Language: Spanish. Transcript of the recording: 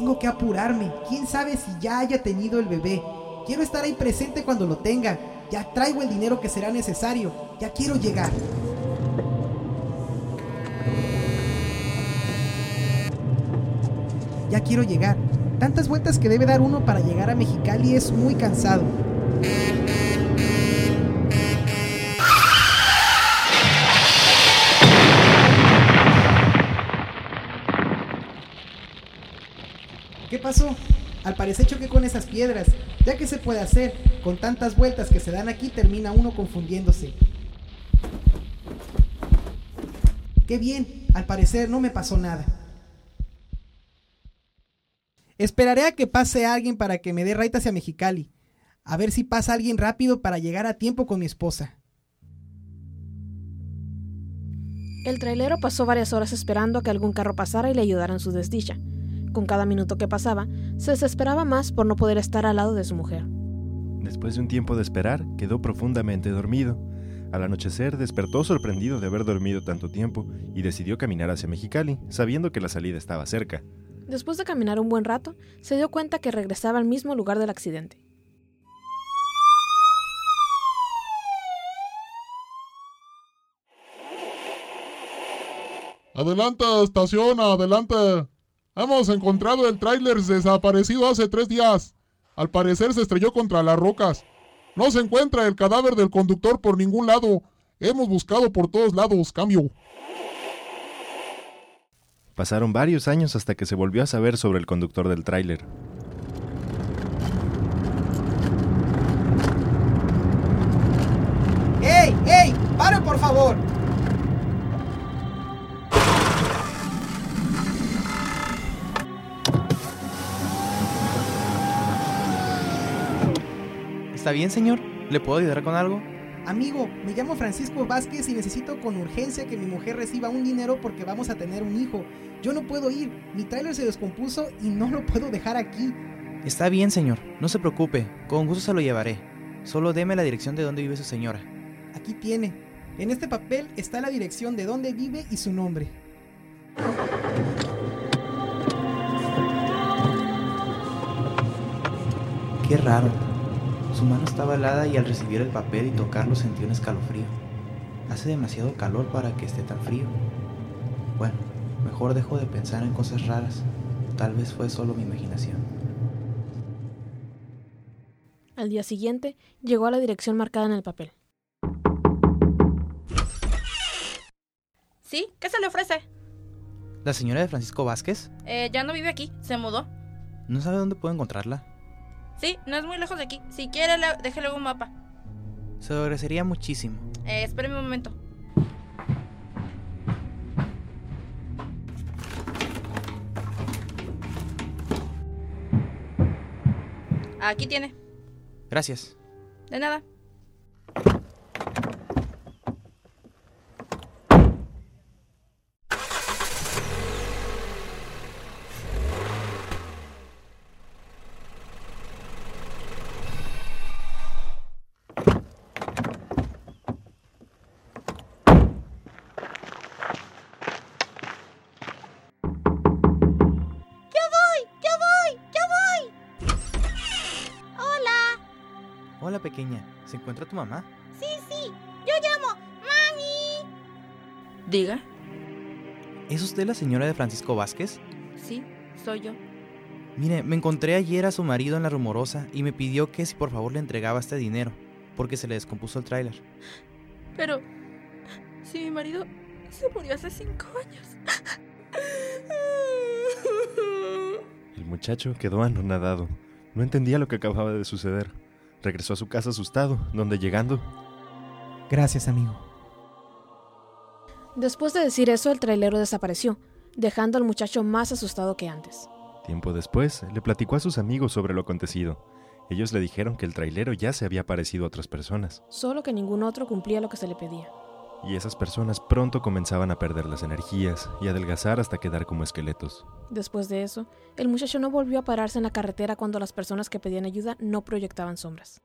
Tengo que apurarme. ¿Quién sabe si ya haya tenido el bebé? Quiero estar ahí presente cuando lo tenga. Ya traigo el dinero que será necesario. Ya quiero llegar. Ya quiero llegar. Tantas vueltas que debe dar uno para llegar a Mexicali es muy cansado. Pasó? Al parecer choqué con esas piedras. Ya que se puede hacer, con tantas vueltas que se dan aquí termina uno confundiéndose. Qué bien, al parecer no me pasó nada. Esperaré a que pase alguien para que me dé raita hacia Mexicali. A ver si pasa alguien rápido para llegar a tiempo con mi esposa. El trailero pasó varias horas esperando a que algún carro pasara y le ayudara en su desdicha. Con cada minuto que pasaba, se desesperaba más por no poder estar al lado de su mujer. Después de un tiempo de esperar, quedó profundamente dormido. Al anochecer despertó sorprendido de haber dormido tanto tiempo y decidió caminar hacia Mexicali, sabiendo que la salida estaba cerca. Después de caminar un buen rato, se dio cuenta que regresaba al mismo lugar del accidente. Adelante, estación, adelante. Hemos encontrado el tráiler desaparecido hace tres días. Al parecer se estrelló contra las rocas. No se encuentra el cadáver del conductor por ningún lado. Hemos buscado por todos lados. Cambio. Pasaron varios años hasta que se volvió a saber sobre el conductor del tráiler. ¿Está bien, señor? ¿Le puedo ayudar con algo? Amigo, me llamo Francisco Vázquez y necesito con urgencia que mi mujer reciba un dinero porque vamos a tener un hijo. Yo no puedo ir, mi trailer se descompuso y no lo puedo dejar aquí. Está bien, señor. No se preocupe. Con gusto se lo llevaré. Solo deme la dirección de donde vive su señora. Aquí tiene. En este papel está la dirección de dónde vive y su nombre. Qué raro. Su mano estaba helada y al recibir el papel y tocarlo sentí un escalofrío. Hace demasiado calor para que esté tan frío. Bueno, mejor dejo de pensar en cosas raras. Tal vez fue solo mi imaginación. Al día siguiente, llegó a la dirección marcada en el papel. ¿Sí? ¿Qué se le ofrece? ¿La señora de Francisco Vázquez? Eh, ya no vive aquí, se mudó. ¿No sabe dónde puedo encontrarla? Sí, no es muy lejos de aquí. Si quiere, le, déjele un mapa. Se lo agradecería muchísimo. Eh, espéreme un momento. Aquí tiene. Gracias. De nada. Hola, pequeña. ¿Se encuentra tu mamá? Sí, sí. Yo llamo Mami. Diga. ¿Es usted la señora de Francisco Vázquez? Sí, soy yo. Mire, me encontré ayer a su marido en la rumorosa y me pidió que si por favor le entregaba este dinero, porque se le descompuso el tráiler. Pero, si mi marido se murió hace cinco años. El muchacho quedó anonadado. No entendía lo que acababa de suceder. Regresó a su casa asustado, donde llegando... Gracias, amigo. Después de decir eso, el trailero desapareció, dejando al muchacho más asustado que antes. Tiempo después, le platicó a sus amigos sobre lo acontecido. Ellos le dijeron que el trailero ya se había parecido a otras personas. Solo que ningún otro cumplía lo que se le pedía. Y esas personas pronto comenzaban a perder las energías y adelgazar hasta quedar como esqueletos. Después de eso, el muchacho no volvió a pararse en la carretera cuando las personas que pedían ayuda no proyectaban sombras.